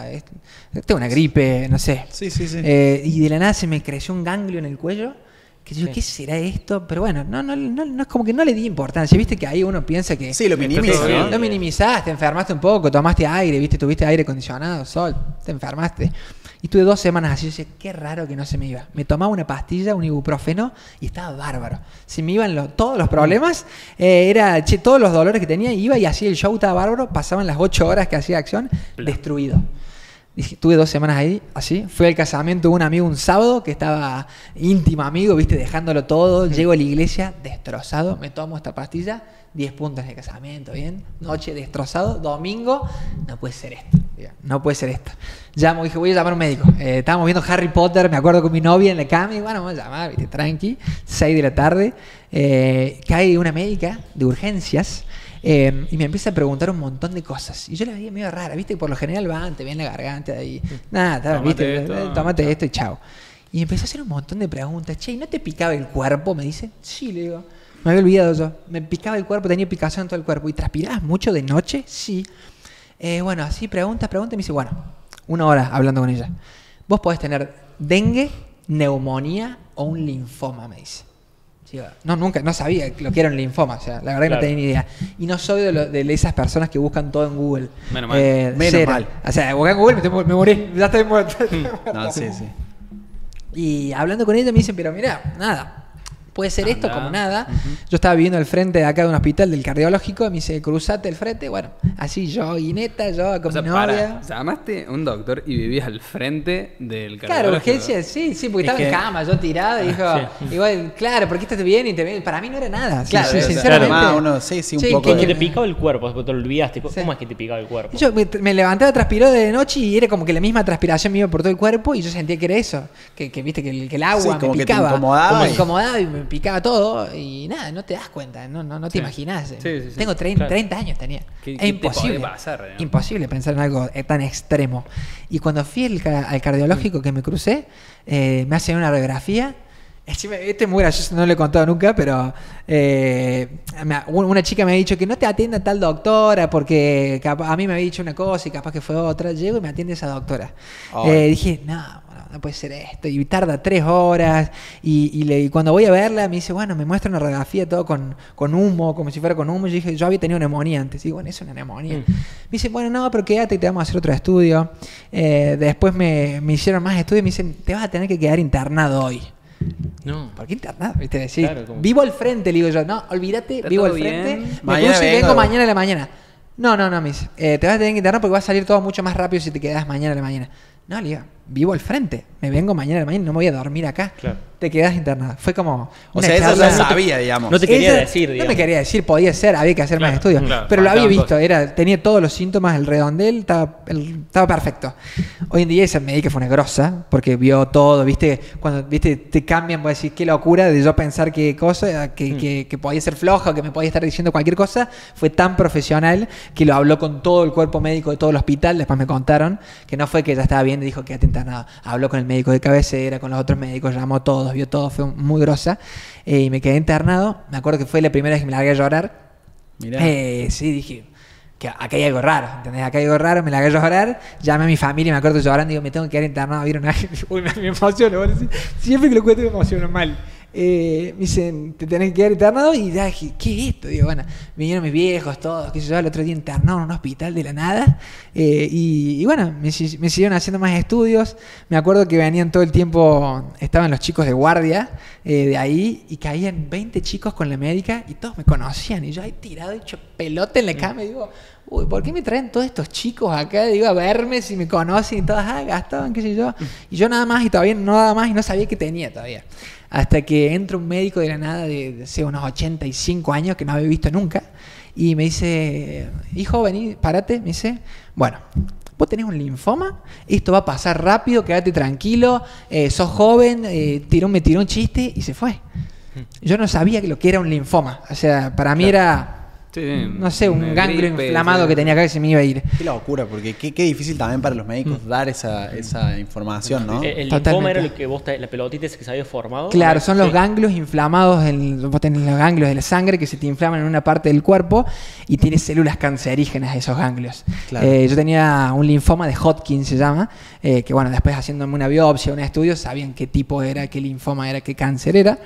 tengo una gripe, no sé. Sí, sí, sí. Eh, y de la nada se me creció un ganglio en el cuello. Que yo, ¿qué será esto? Pero bueno, no, no, no, no es como que no le di importancia. Viste que ahí uno piensa que. Sí, lo minimiza. ¿no? Lo minimizaste, te enfermaste un poco, tomaste aire, viste, tuviste aire acondicionado, sol, te enfermaste. Y tuve dos semanas así, yo decía, qué raro que no se me iba. Me tomaba una pastilla, un ibuprofeno, y estaba bárbaro. Se me iban lo- todos los problemas, eh, era, che, todos los dolores que tenía, iba y hacía el show, estaba bárbaro, pasaban las ocho horas que hacía acción, destruido. Dije, tuve dos semanas ahí, así. Fui al casamiento de un amigo un sábado que estaba íntimo amigo, viste, dejándolo todo. Llego a la iglesia destrozado, me tomo esta pastilla, 10 puntos en el casamiento, bien. Noche destrozado, domingo, no puede ser esto. No puede ser esto. Llamo, dije, voy a llamar a un médico. Eh, estábamos viendo Harry Potter, me acuerdo con mi novia en la cama, y bueno, vamos a llamar, viste, tranqui, 6 de la tarde. Eh, cae una médica de urgencias. Eh, y me empieza a preguntar un montón de cosas. Y yo la veía medio rara, ¿viste? Por lo general van, te ven la garganta y nada, ¿viste? esto, Tómate esto y chao. Y empecé a hacer un montón de preguntas. Che, ¿y no te picaba el cuerpo? Me dice. Sí, le digo. Me había olvidado yo. Me picaba el cuerpo, tenía picazón en todo el cuerpo. ¿Y transpirabas mucho de noche? Sí. Eh, bueno, así preguntas, preguntas. Y me dice, bueno, una hora hablando con ella. Vos podés tener dengue, neumonía o un linfoma, me dice. No, nunca, no sabía lo que era un linfoma, o sea, la verdad que no tenía ni idea. Y no soy de, lo- de esas personas que buscan todo en Google. Menos mal. Eh, Menos cero. mal. O sea, busqué en Google, me, estoy- me morí, ya estoy muerto. No, sí, sí. Y hablando con ella me dicen, pero mira, nada, puede ser esto como nada. Yo estaba viviendo al frente de acá de un hospital del cardiológico, y me dice, cruzate el frente, bueno, así yo, guineta, yo con O sea, mi para, novia. llamaste a un doctor y vivías al frente del Claro, cardiológico. urgencia, sí, sí, porque Es estaba en cama, yo tirado, y dijo, igual, claro, porque estás bien y te ven. Para mí no era nada. Claro, sí, sinceramente. más uno, sí, sí, un Sí, poco que- te picaba el cuerpo, después te olvidaste. ¿Cómo es que te picaba el cuerpo? Yo me, me levantaba, transpiró de noche y era como que la misma transpiración me iba por todo el cuerpo y yo sentía que era eso. Que, que viste que el, que el agua Sí, me como que te picaba. incomodaba Como y- incomodaba y me picaba todo. Y nada, no te das cuenta, no, no, no te Sí. imaginas. Sí, sí, sí. Tengo 30, Claro. 30 años tenía. ¿Qué- es qué imposible. pasar, no? Imposible pensar en algo eh, tan extremo. Y cuando fui al cardiológico que me crucé, eh, me hacen una radiografía. Este es muy gracioso, no lo he contado nunca, pero eh, una chica me ha dicho que no te atienda tal doctora porque a mí me había dicho una cosa y capaz que fue otra. Llego y me atiende esa doctora. Eh, dije, no, no puede ser esto. Y tarda tres horas. Y, y le- y cuando voy a verla, me dice, bueno, me muestra una radiografía todo con, con humo, como si fuera con humo. Yo dije, yo había tenido neumonía antes. Y bueno, es una neumonía. Me dice, bueno, no, pero quédate y te vamos a hacer otro estudio. Eh, después me, me hicieron más estudios y me dicen, te vas a tener que quedar internado hoy. No. ¿Por qué internado? ¿Viste? Decís, Claro, como- Vivo al frente, le digo yo. No, olvídate, Está vivo al frente. bien. Me Mañana cruzo y vengo. vengo mañana a la mañana. No, no, no, dice. eh, te vas a tener que internar porque va a salir todo mucho más rápido si te quedas mañana a la mañana. No, le digo, vivo al frente. Me vengo mañana la mañana y no me voy a dormir acá. Claro. Te quedas internada. Fue como. O una sea, ella charla- ya sabía, digamos. no te quería ella decir, No digamos. me quería decir, podía ser, había que hacer más estudios. claro, pero lo había visto, era, tenía todos los síntomas, el redondel estaba, el- estaba perfecto. Hoy en día esa médica fue una grosa, porque vio todo, viste, cuando viste te cambian, voy a decir, qué locura de yo pensar que cosa, que, Mm. que, que podía ser floja o que me podía estar diciendo cualquier cosa, fue tan profesional que lo habló con todo el cuerpo médico de todo el hospital, después me contaron que no fue que ya estaba bien y dijo quédate habló con el médico de cabecera, con los otros médicos, llamó a todos, vio todo, fue muy grosa, eh, y me quedé internado, me acuerdo que fue la primera vez que me largué a llorar, Mirá. eh, sí, dije que acá hay algo raro, ¿entendés? Acá hay algo raro, me la hago llorar, llamé a mi familia, me acuerdo llorando, digo, me tengo que quedar internado, ¿vieron? Uy, me, me emociono, siempre que lo cuento me emociono mal. Eh, me dicen, te tenés que quedar internado y ya dije, ¿qué es esto? Digo, bueno, vinieron mis viejos, todos, qué sé yo, el otro día internado en un hospital de la nada. eh, y, y bueno, me, me siguieron haciendo más estudios. Me acuerdo que venían todo el tiempo, estaban los chicos de guardia eh, de ahí y caían 20 chicos con la médica y todos me conocían. Y yo ahí tirado, hecho pelota en la cama y digo, uy, ¿por qué me traen todos estos chicos acá? Digo, a verme si me conocen y todas, ah, Gastón, qué sé yo. Y yo nada más y todavía no nada más y no sabía qué tenía todavía. Hasta que entra un médico de la nada de, de hace unos 85 años que no había visto nunca y me dice, hijo, vení, parate, me dice, bueno, vos tenés un linfoma, esto va a pasar rápido, quédate tranquilo, eh, sos joven, eh, tiró, me tiró un chiste y se fue. Yo no sabía que lo que era un linfoma, o sea, para mí era, Sí, no sé, un ganglio gripe, inflamado sí. que tenía acá que se me iba a ir. Qué locura, porque qué, qué difícil también para los médicos dar esa, esa información, ¿no? El, el linfoma era lo que vos, la pelotita que se había formado. Claro, son los Sí. ganglios inflamados, en, vos tenés los ganglios de la sangre que se te inflaman en una parte del cuerpo y tienes células cancerígenas esos ganglios. Claro. Eh, yo tenía un linfoma de Hodgkin, se llama, eh, que bueno, después haciéndome una biopsia, un estudio, sabían qué tipo era, qué linfoma era, qué cáncer era.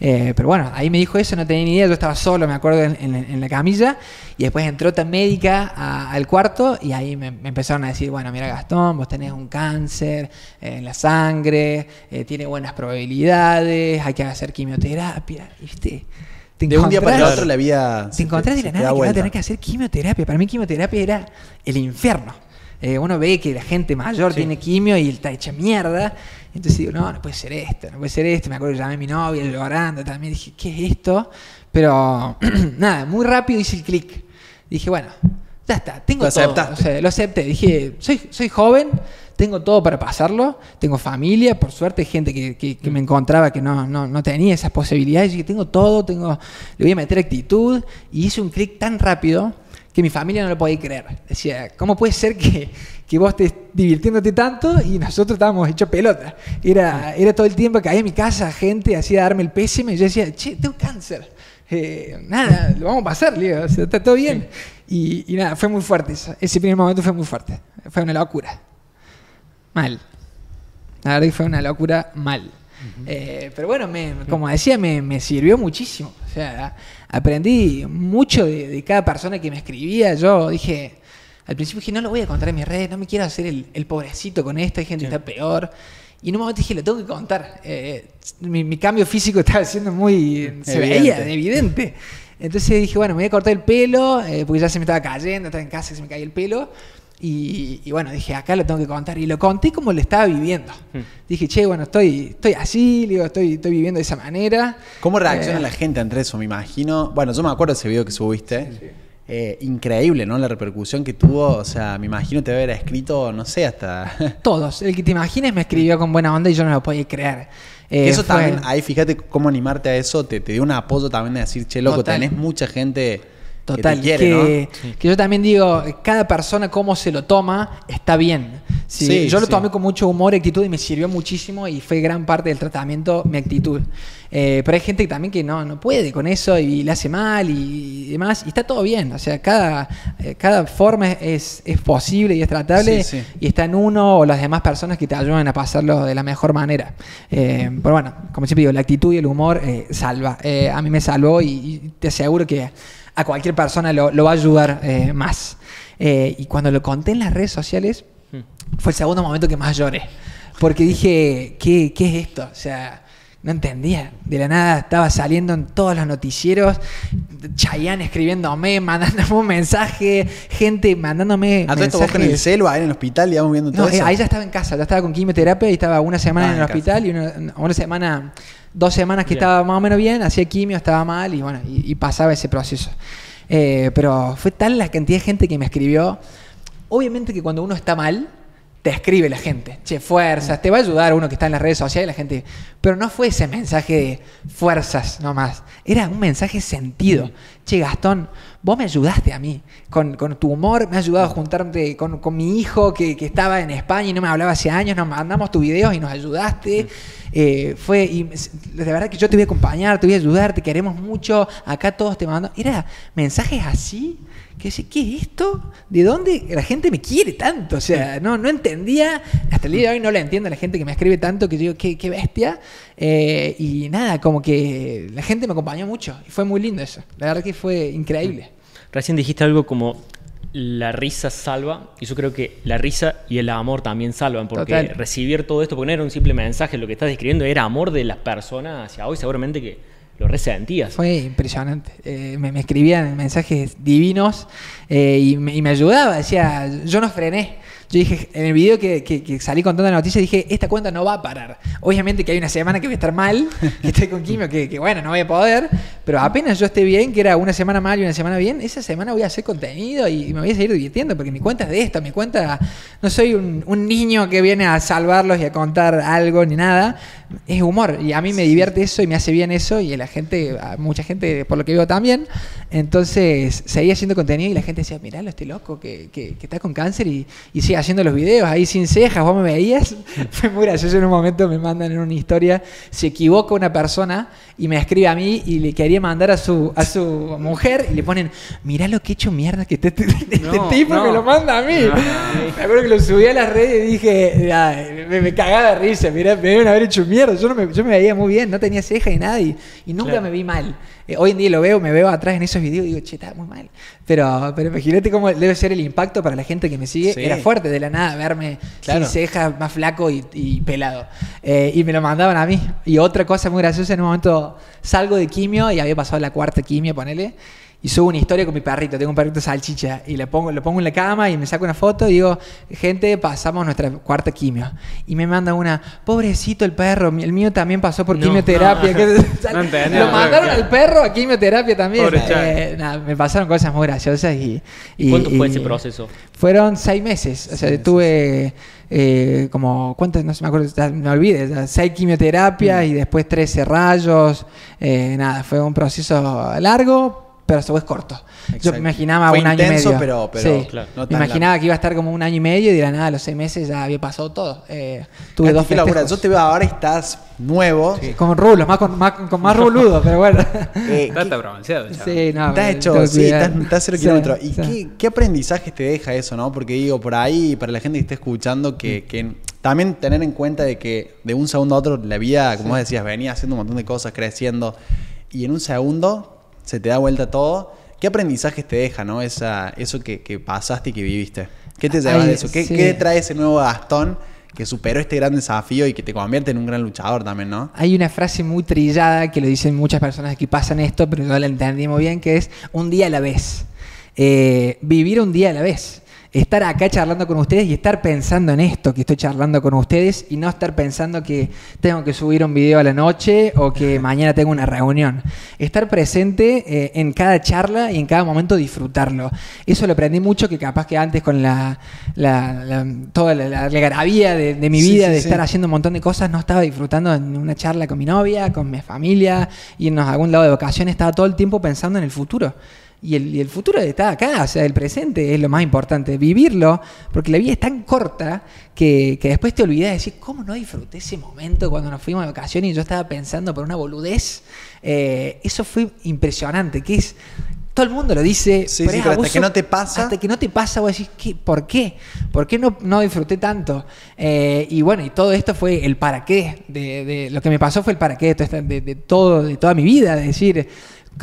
Eh, pero bueno, ahí me dijo eso, no tenía ni idea, yo estaba solo, me acuerdo, en, en- en la camilla, y después entró otra médica a- al cuarto y ahí me, me empezaron a decir, bueno, mira Gastón, vos tenés un cáncer eh, en la sangre, eh, tiene buenas probabilidades, hay que hacer quimioterapia, ¿viste? Te De un día para el otro la vida. te encontrás de la nada que vas a tener que hacer quimioterapia. Para mí quimioterapia era el infierno. Eh, uno ve que la gente mayor tiene quimio y está hecha mierda. Entonces digo, no, no puede ser esto, no puede ser esto. Me acuerdo que llamé a mi novia llorando también. Dije, ¿qué es esto? Pero nada, muy rápido hice el clic. Dije, bueno, ya está, tengo Lo todo. O sea, lo acepté. Dije, soy, soy joven, tengo todo para pasarlo, tengo familia, por suerte gente que, que- que me encontraba que no, no, no tenía esas posibilidades. Dije, tengo todo, tengo, le voy a meter actitud. Y hice un clic tan rápido que mi familia no lo podía creer. Decía, ¿cómo puede ser que, que vos estés divirtiéndote tanto y nosotros estábamos hechos pelota? Era, era todo el tiempo que había en mi casa gente hacía darme el pésime y yo decía, che, tengo cáncer. Eh, nada, lo vamos a pasar, le digo, o sea, está todo bien. Y, y nada, fue muy fuerte eso. Ese primer momento fue muy fuerte. Fue una locura. Mal. La verdad que fue una locura mal. Eh, pero bueno, me- como decía, me, me sirvió muchísimo. O sea, aprendí mucho de, de cada persona que me escribía. Yo dije, al principio dije, no lo voy a contar en mis redes, no me quiero hacer el, el pobrecito con esto, hay gente que está peor. Y en un momento dije, lo tengo que contar. Eh, mi, mi cambio físico estaba siendo muy... Se veía, evidente. Entonces dije, bueno, me voy a cortar el pelo, eh, porque ya se me estaba cayendo, estaba en casa y se me caía el pelo. Y, y bueno, dije, acá lo tengo que contar. Y lo conté como lo estaba viviendo. Dije, che, bueno, estoy, estoy así, digo, estoy, estoy viviendo de esa manera. ¿Cómo reacciona Eh, la gente ante eso? Me imagino. Bueno, yo me acuerdo de ese video que subiste. Eh, increíble, ¿no? La repercusión que tuvo. O sea, me imagino te haber escrito, no sé, hasta. Todos. El que te imagines me escribió con buena onda y yo no lo podía creer. Eh, eso fue- también, ahí fíjate cómo animarte a eso, te, te dio un apoyo también de decir, che, loco, Total. tenés mucha gente Total, que te quiere, que, ¿no? que yo también digo, cada persona cómo se lo toma está bien. Sí, Sí, yo lo sí. tomé con mucho humor y actitud y me sirvió muchísimo y fue gran parte del tratamiento mi actitud. Eh, pero hay gente que también que no, no puede con eso y le hace mal y demás y está todo bien. O sea, cada, eh, cada forma es, es posible y es tratable Sí, sí. y está en uno o las demás personas que te ayudan a pasarlo de la mejor manera. Eh, pero bueno, como siempre digo, la actitud y el humor salva. A mí me salvó y, y te aseguro que a cualquier persona lo, lo va a ayudar eh, más. Eh, y cuando lo conté en las redes sociales, fue el segundo momento que más lloré. Porque dije, ¿qué, qué es esto? O sea, no entendía. De la nada estaba saliendo en todos los noticieros, Chayanne escribiéndome, mandándome un mensaje, gente mandándome A todo esto vos con el mensajes. celo ahí en el hospital, digamos, viendo todo No, eh, eso. ahí ya estaba en casa, ya estaba con quimioterapia y estaba una semana Ah, en el en casa. hospital y una, una semana, dos semanas que Bien. estaba más o menos bien, hacía quimio, estaba mal y bueno, y, y pasaba ese proceso. Eh, pero fue tal la cantidad de gente que me escribió. Obviamente que cuando uno está mal, te escribe la gente, che, fuerzas, te va a ayudar uno que está en las redes sociales, la gente. Pero no fue ese mensaje de fuerzas nomás, era un mensaje sentido. Che, Gastón, vos me ayudaste a mí, con, con tu humor, me has ayudado a juntarte con, con mi hijo que, que estaba en España y no me hablaba hace años, nos mandamos tus videos y nos ayudaste. Eh, fue, y de verdad que yo te voy a acompañar, te voy a ayudar, te queremos mucho, acá todos te mandan. Era mensajes así que decía, ¿qué es esto? ¿De dónde la gente me quiere tanto? O sea, no, no entendía, hasta el día de hoy no lo entiendo la gente que me escribe tanto, que yo digo, qué, qué bestia. Eh, y nada, como que la gente me acompañó mucho y fue muy lindo eso. La verdad que fue increíble. Recién dijiste algo como la risa salva, y yo creo que la risa y el amor también salvan, porque Total. recibir todo esto, porque no era un simple mensaje, lo que estás describiendo era amor de las personas hacia hoy, seguramente que lo resentías. Fue impresionante. Eh, me, me escribían mensajes divinos eh, y, me, y me ayudaba. Decía, yo no frené. Yo dije, en el video que, que- que salí contando la noticia, dije, esta cuenta no va a parar. Obviamente que hay una semana que voy a estar mal, que estoy con quimio, que, que bueno, no voy a poder, pero apenas yo esté bien, que era una semana mal y una semana bien, esa semana voy a hacer contenido y me voy a seguir divirtiendo, porque mi cuenta es de esta, mi cuenta, no soy un, un niño que viene a salvarlos y a contar algo ni nada, es humor y a mí me divierte eso y me hace bien eso y la gente, a mucha gente por lo que veo también, entonces seguía haciendo contenido y la gente decía, miralo, este loco que, que- que está con cáncer y, y sigue haciendo los videos ahí sin cejas, vos me veías, fue muy gracioso en un momento, me mandan en una historia, se equivoca una persona y me escribe a mí y le quería mandar a su, a su mujer y le ponen, mirá lo que he hecho mierda que este, este No, tipo no. me lo manda a mí. Me acuerdo que lo subí a las redes y dije, "Ay, me, me cagaba de risa, mirá, me deben haber hecho mierda. Yo, no me, yo me veía muy bien, no tenía ceja ni nada y, y nunca Claro. me vi mal. Eh, hoy en día lo veo, me veo atrás en esos videos y digo, che, está muy mal. Pero, pero imagínate cómo debe ser el impacto para la gente que me sigue. Sí. Era fuerte de la nada verme Claro. sin cejas, más flaco y, y pelado. Eh, y me lo mandaban a mí. Y otra cosa muy graciosa, en un momento salgo de quimio y había pasado la cuarta quimio, ponele. Y subo una historia con mi perrito, tengo un perrito salchicha, y le pongo, lo pongo en la cama y me saco una foto y digo, gente, pasamos nuestra cuarta quimio. Y me manda una, pobrecito el perro, el mío también pasó por No, quimioterapia. no. que- No entendía, lo mandaron al perro a quimioterapia también. Pobre Eh, me pasaron cosas muy graciosas y... y- ¿Cuánto fue y- ese proceso? Fueron seis meses. O sea, tuve eh, como, ¿cuántas? No se me acuerdo, ya me olvidé. ya, Seis quimioterapias y después 13 rayos. Eh, nada, fue un proceso largo, pero a su vez corto. Yo me imaginaba Fue un año y intenso, medio. pero- pero Sí. Claro. no me imaginaba que iba a estar como un año y medio y de la nada a los seis meses ya había pasado todo. Eh, tuve dos qué locura. festejos. Yo te veo ahora y estás nuevo. Con rulos, más con más, con más ruludo, pero bueno. Eh, Está ¿qué- bronceado, chaval. sí, no, Estás hecho, sí, estás, estás cero Sí, kilómetros. ¿Y sí. qué, qué aprendizaje te deja eso, no? Porque digo, por ahí, para la gente que esté escuchando, que, que también tener en cuenta de que de un segundo a otro la vida, como vos decías, venía haciendo un montón de cosas, creciendo, y en un segundo se te da vuelta todo. ¿Qué aprendizajes te deja, no? Esa, eso que, que pasaste y que viviste. ¿Qué te llevas Ay, de eso? ¿Qué, sí. qué trae ese nuevo Gastón que superó este gran desafío y que te convierte en un gran luchador también, no? Hay una frase muy trillada que lo dicen muchas personas que pasan esto, pero yo la entendí muy bien, que es un día a la vez. Eh, vivir un día a la vez. Estar acá charlando con ustedes y estar pensando en esto que estoy charlando con ustedes y no estar pensando que tengo que subir un video a la noche o que mañana tengo una reunión. Estar presente eh, en cada charla y en cada momento disfrutarlo. Eso lo aprendí mucho que capaz que antes con la, la- la- toda la, la algarabía de, de mi vida, sí, de sí. estar haciendo un montón de cosas, no estaba disfrutando en una charla con mi novia, con mi familia, irnos a algún lado de vacaciones, estaba todo el tiempo pensando en el futuro. Y el, y el futuro está acá, o sea, el presente es lo más importante, vivirlo, porque la vida es tan corta que, que después te olvidas de decir, ¿cómo no disfruté ese momento cuando nos fuimos de vacaciones y yo estaba pensando por una boludez? Eh, eso fue impresionante, que es... Todo el mundo lo dice, Sí, pero sí, hasta que no te pasa- Hasta que no te pasa, vos decís, ¿qué, ¿por qué? ¿Por qué no, no disfruté tanto? Eh, y bueno, y todo esto fue el para qué. De, de- lo que me pasó fue el para qué de, de, de todo, de toda mi vida. Es decir,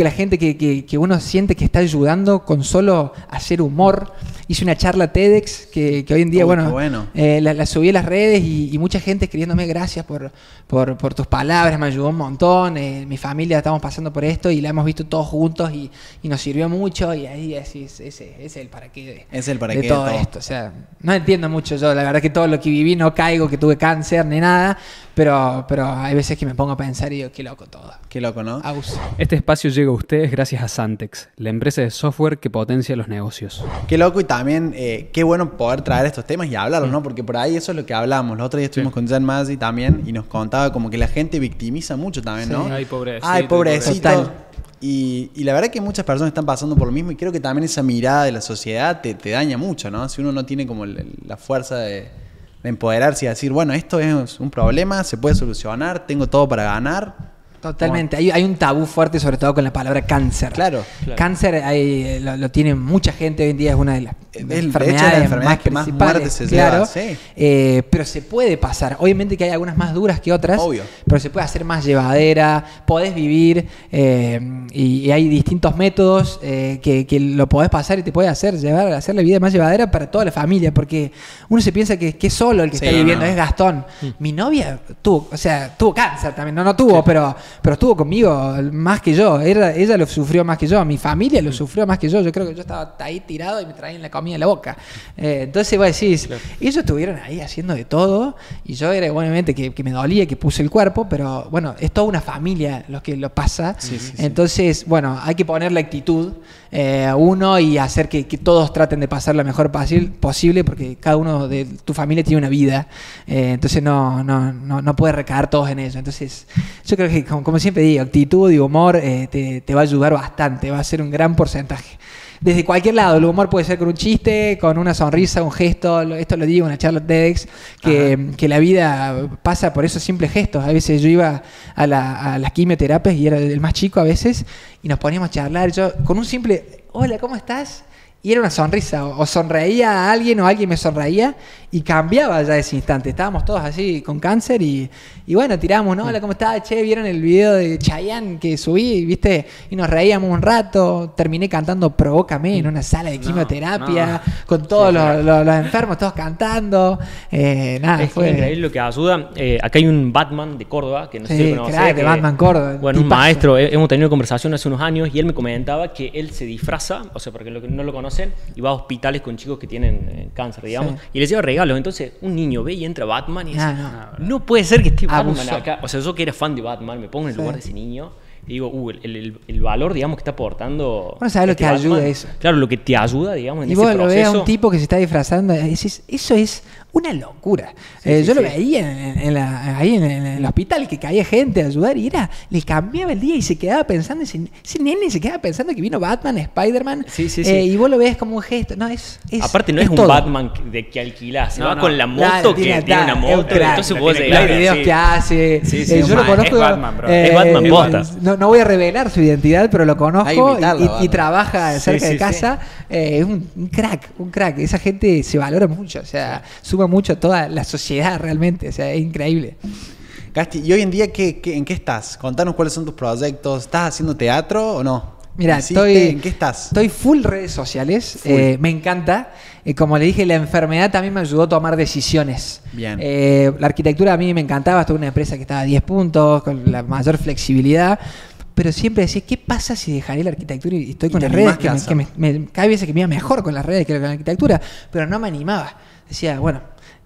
la gente que, que- que uno siente que está ayudando con solo hacer humor. Hice una charla TEDx que, que hoy en día, Uy, bueno, eh, la, la subí a las redes y, y mucha gente escribiéndome gracias por, por, por tus palabras, me ayudó un montón. eh, mi familia estamos pasando por esto y la hemos visto todos juntos y, y nos sirvió mucho. Y ahí decís, ese, ese es el para qué de, Es el para de qué de todo, todo. esto. O sea, no entiendo mucho yo, la verdad que todo lo que viví no caigo, que tuve cáncer ni nada, pero, pero hay veces que me pongo a pensar y digo, qué loco todo. Qué loco, ¿no? Aus. Este espacio llega a ustedes gracias a Santex, la empresa de software que potencia los negocios. Qué loco y también eh, qué bueno poder traer estos temas y hablarlos, ¿no? Porque por ahí eso es lo que hablamos. Los otros días estuvimos con Jan Mazzi también y nos contaba como que la gente victimiza mucho también, ¿no? Sí. Ay, pobrecito. Ay, pobrecito. Y, y la verdad que muchas personas están pasando por lo mismo y creo que también esa mirada de la sociedad te, te daña mucho, ¿no? Si uno no tiene como la fuerza de, de empoderarse y decir, bueno, esto es un problema, se puede solucionar, tengo todo para ganar. Totalmente. Hay, hay un tabú fuerte, sobre todo con la palabra cáncer. Claro. Claro. Cáncer hay- lo, lo tiene mucha gente hoy en día, es una de las Es, de hecho, enfermedades, la enfermedad más que más muertes se claro. lleva, sí. Eh, pero se puede pasar. Obviamente que hay algunas más duras que otras, Obvio. pero se puede hacer más llevadera, podés vivir eh, y, y hay distintos métodos eh, que, que lo podés pasar y te puede hacer llevar hacer la vida más llevadera para toda la familia, porque uno se piensa que, que es solo el que Sí, está viviendo, no. es Gastón. Mi novia tuvo, o sea, tuvo cáncer también, no, no tuvo, pero, pero estuvo conmigo más que yo. Ella, ella lo sufrió más que yo, mi familia lo sufrió más que yo. Yo creo que yo estaba ahí tirado y me traían la comida en la boca. Eh, entonces vos decís, ellos estuvieron ahí haciendo de todo y yo era obviamente que, que me dolía, que puse el cuerpo, pero bueno, es toda una familia lo que lo pasa. Sí, sí, sí. Entonces, bueno, hay que poner la actitud eh, uno y hacer que, que todos traten de pasar lo mejor posible porque cada uno de tu familia tiene una vida. Eh, entonces no, no, no, no puede recaer todos en eso. Entonces, yo creo que, como, siempre digo, actitud y humor eh, te, te va a ayudar bastante, va a ser un gran porcentaje. Desde cualquier lado, el humor puede ser con un chiste, con una sonrisa, un gesto, esto lo digo en una charla TEDx, que, que la vida pasa por esos simples gestos. A veces yo iba a, la- a las quimioterapias y era el más chico a veces, y nos poníamos a charlar, yo con un simple, hola, ¿cómo estás? Y era una sonrisa. O, o sonreía a alguien o alguien me sonreía y cambiaba ya ese instante. Estábamos todos así con cáncer y, y bueno, tiramos, ¿no? Hola, ¿cómo estás? Che, ¿vieron el video de Chayanne que subí? ¿Viste? Y nos reíamos un rato. Terminé cantando Provócame en una sala de quimioterapia con todos los, los- los enfermos, todos cantando. Eh, nada, Es fue... increíble lo que ayuda. Eh, acá hay un Batman de Córdoba, que no sé Sí, si lo crack, que- Batman Córdoba, Bueno, un tipazo. maestro. eh, Hemos tenido conversación hace unos años y él me comentaba que él se disfraza, o sea, porque no lo conocen, y va a hospitales con chicos que tienen eh, cáncer, digamos, Sí. y les lleva regalos. Entonces, un niño ve y entra Batman y dice, Ah, no. no. puede ser que esté Batman Abusó. acá. O sea, yo que era fan de Batman, me pongo en el Sí. lugar de ese niño. Y digo, uh, el, el- el valor, digamos, que está aportando. Bueno, ¿sabes lo este que ayuda Batman? eso? Claro, lo que te ayuda, digamos, en Y ese vos lo ves a proceso. un tipo que se está disfrazando, y decís, eso es una locura. Eh, yo lo veía en, en la- ahí en, en el hospital, que caía gente a ayudar y era, le cambiaba el día y se quedaba pensando, ese, ese nene se quedaba pensando que vino Batman, Spider-Man, Sí, sí, eh, y vos lo ves como un gesto. No, es, es Aparte no es, un todo. Batman que- de que alquilás, se No, va no. con la moto Claro, que tiene- tiene una claro, moto, crack. entonces vos los videos que hace. Sí, sí, Eh, yo lo conozco. es Batman, bro. Es Batman, eh. No, no voy a revelar su identidad, pero lo conozco y- invitarlo, y, y Batman. trabaja Sí, cerca sí, de casa. Eh, es un, un crack, un crack. Esa gente se valora mucho, o sea, suma mucho a toda la sociedad realmente, o sea, es increíble. Gasti, ¿y hoy en día qué, qué- en qué estás? Contanos cuáles son tus proyectos. ¿Estás haciendo teatro o no? Mira, estoy, ¿En qué estás? Estoy full redes sociales. eh, me encanta. Eh, como le dije, la enfermedad también me ayudó a tomar decisiones. Bien. Eh, la arquitectura a mí me encantaba. Estuve en una empresa que estaba a 10 puntos, con la mayor flexibilidad. Pero siempre decía, ¿qué pasa si dejaré la arquitectura y estoy con las redes? Que ¿qué me, haces? que me- me- cada vez que me iba mejor con las redes que con la arquitectura. Pero no me animaba. Decía, bueno,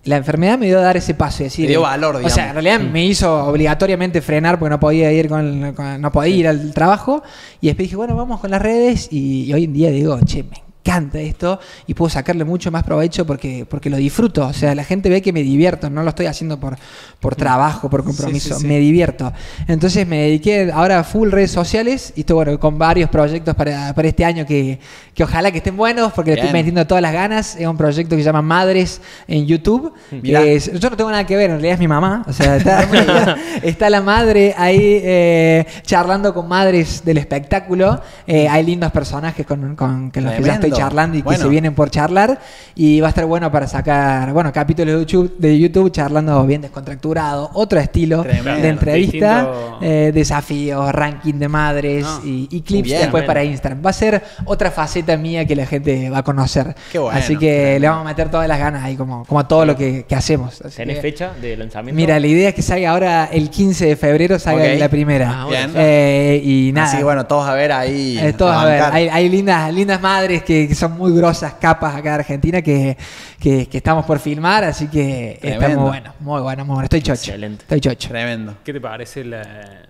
la enfermedad me dio a dar ese paso y decir. Dio valor, O sea, en realidad me hizo obligatoriamente frenar porque no podía ir con, con- no podía ir al trabajo. Y después dije, bueno, vamos con las redes. Y, y hoy en día digo, che, me encanta esto y puedo sacarle mucho más provecho porque, porque lo disfruto. O sea, la gente ve que me divierto, no lo estoy haciendo por, por trabajo, por compromiso, sí, sí. me divierto. Entonces me dediqué ahora a full redes sociales y estoy bueno, con varios proyectos para, para este año que, que ojalá que estén buenos porque le estoy Bien. metiendo todas las ganas. Es un proyecto que se llama Madres en YouTube. Mirá. que es- yo no tengo nada que ver, en realidad es mi mamá. O sea, está, está la madre ahí eh, charlando con madres del espectáculo. Eh, hay lindos personajes con, con- con los que ya estoy Charlando y que se vienen por charlar. Y va a estar bueno para sacar, bueno, capítulos de YouTube, de YouTube charlando bien descontracturado, otro estilo Tremendo. de entrevista, Distinto- eh, desafíos, ranking de madres No. y, y clips Bien. después para Instagram. Va a ser otra faceta mía que la gente va a conocer. Qué bueno, Así que le vamos a meter todas las ganas ahí, como, como a todo lo que, que hacemos. Así ¿Tenés que- fecha de lanzamiento? Mira, la idea es que salga ahora el 15 de febrero, salga la primera. Ah, bueno. Bien. Eh, y nada. Así que bueno, todos a ver ahí. Eh, todos, a ver, hay, hay lindas, lindas madres que, que son muy grosas capas acá de Argentina que, que, que estamos por filmar, así que está muy bueno, muy bueno, muy bueno. Estoy chocho. Excelente. Estoy chocho. Tremendo. ¿Qué te parece la,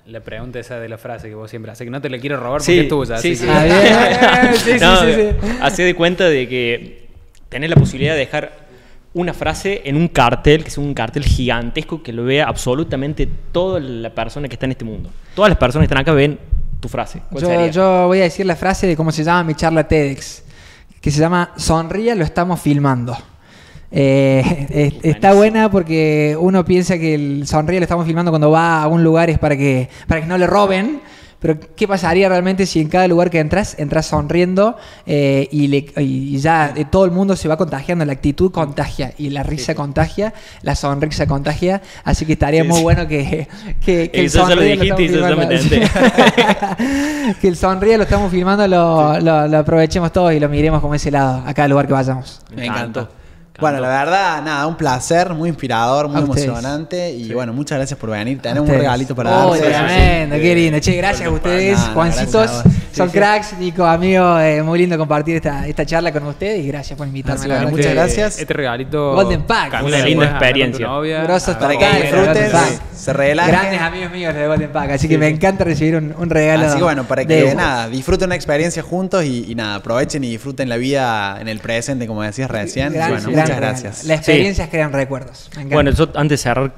la pregunta esa de la frase que vos siempre haces? Que no te la quiero robar porque Sí, es tuya. sí, así sí. Ah. Sí, sí, No, sí, sí. Hacé de cuenta de que tenés la posibilidad de dejar una frase en un cartel, que es un cartel gigantesco que lo vea absolutamente toda la persona que está en este mundo. Todas las personas que están acá ven tu frase. ¿Cuál Yo, sería? yo voy a decir la frase de cómo se llama mi charla TEDx, que se llama Sonríe, lo estamos filmando. Eh, es- está buena porque uno piensa que el sonríe lo estamos filmando cuando va a un lugar es para que, para que no le roben. Pero, ¿qué pasaría realmente si en cada lugar que entras, entras sonriendo eh, y, le- y ya eh, todo el mundo se va contagiando? La actitud contagia y la risa contagia, la sonrisa contagia. Así que estaría Sí, muy sí. bueno que, que, que el lo sonríe lo dijiste filmando. que el sonríe lo estamos filmando, lo, lo- lo aprovechemos todos y lo miremos como ese lado, a cada lugar que vayamos. Me encantó. Bueno, la verdad, nada, un placer, muy inspirador, muy emocionante. Y bueno, muchas gracias por venir. Tenemos un regalito para Oh, darte. tremendo, qué lindo. Che, gracias a ustedes, Nada, Juancitos. gracias a. Son Sí, sí. cracks, Nico, amigo. eh, muy lindo compartir esta, esta charla con ustedes y gracias por invitarme. Así bueno, muchas que- gracias. Este regalito. Golden Pack. Una linda experiencia. Grosos Para que disfruten, se, relajen. Grandes amigos míos de Golden Pack, así que me encanta recibir un, un regalo. Así que bueno, para de- que nada, disfruten una experiencia juntos y, y nada, aprovechen y disfruten la vida en el presente, como decías recién. Gran- bueno, gran muchas gracias. Las experiencias crean recuerdos. Bueno, yo antes de cerrar,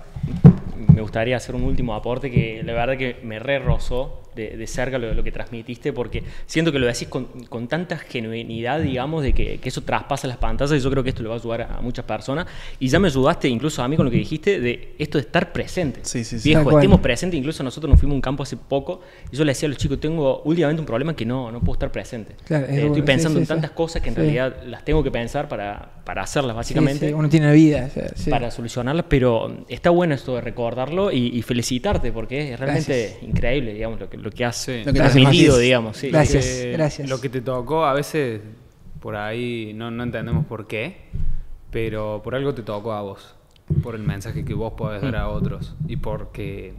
me gustaría hacer un último aporte que la verdad que me re rozó de, de cerca lo, lo que transmitiste, porque siento que lo decís con, con tanta genuinidad, digamos, de que, que eso traspasa las pantallas y yo creo que esto le va a ayudar a muchas personas. Y ya me ayudaste incluso a mí con lo que dijiste de esto de estar presente. Sí, sí, sí. Viejo, estemos presentes, incluso nosotros nos fuimos a un campo hace poco y yo le decía a los chicos, tengo últimamente un problema que no, no puedo estar presente. Claro, es Eh, estoy bueno, sí, pensando sí, en sí. tantas cosas que en Sí. realidad las tengo que pensar para, para hacerlas, básicamente sí, uno tiene vida. o sea, sí. para solucionarlas, pero está bueno esto de recordarlo y, y felicitarte porque es realmente Gracias. increíble, digamos, lo que, lo que Sí. Lo que transmitido, digamos. Sí. Gracias, que- gracias. Lo que te tocó, a veces por ahí no, no entendemos por qué, pero por algo te tocó a vos, por el mensaje que vos podés dar a otros y porque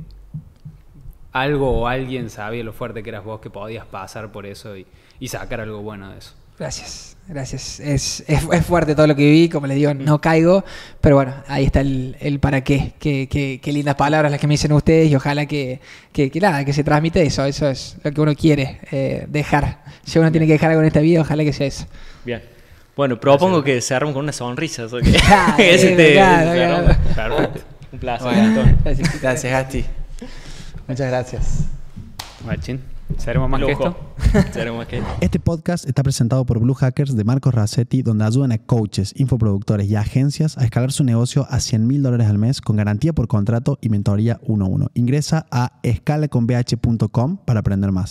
algo o alguien sabía lo fuerte que eras vos que podías pasar por eso y, y sacar algo bueno de eso. Gracias, gracias. Es, es, es fuerte todo lo que viví, como le digo, no caigo, pero bueno, ahí está el, el para qué. Qué, qué. qué lindas palabras las que me dicen ustedes y ojalá que, que, que nada, que se transmite eso, eso es lo que uno quiere eh, dejar. Si uno tiene que dejar algo en esta vida, ojalá que sea eso. Bien. Bueno, propongo que cerramos con una sonrisa. que- Ah, ese bien, te- claro, cerramos. claro. Perfecto. Un placer, Bueno. Gastón. Gracias. Gracias, Gasti. Muchas gracias. Machín, ¿seremos más que esto? Seremos más que esto. Este podcast está presentado por Blue Hackers de Marcos Rassetti, donde ayudan a coaches, infoproductores y agencias a escalar su negocio a 100 mil dólares al mes con garantía por contrato y mentoría 1 a 1. Ingresa a escalaconbh.com para aprender más.